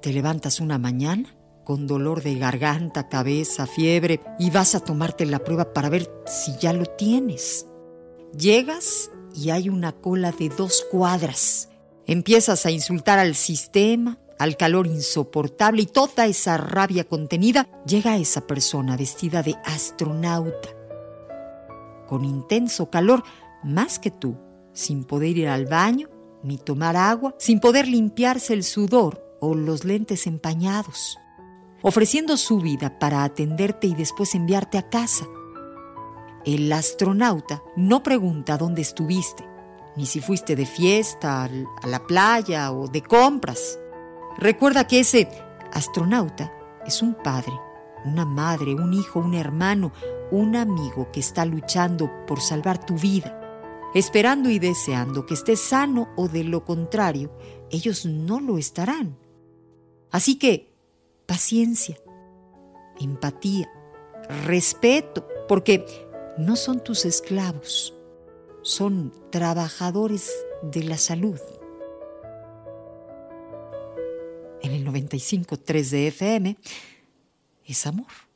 Te levantas una mañana con dolor de garganta, cabeza, fiebre y vas a tomarte la prueba para ver si ya lo tienes. Llegas y hay una cola de dos cuadras. Empiezas a insultar al sistema, al calor insoportable y toda esa rabia contenida. Llega esa persona vestida de astronauta, con intenso calor, más que tú, sin poder ir al baño, ni tomar agua, sin poder limpiarse el sudor o los lentes empañados, ofreciendo su vida para atenderte y después enviarte a casa. El astronauta no pregunta dónde estuviste, ni si fuiste de fiesta, a la playa o de compras. Recuerda que ese astronauta es un padre, una madre, un hijo, un hermano, un amigo que está luchando por salvar tu vida, esperando y deseando que estés sano o de lo contrario, ellos no lo estarán. Así que, paciencia, empatía, respeto, porque no son tus esclavos, son trabajadores de la salud. En el 95.3 de FM es amor.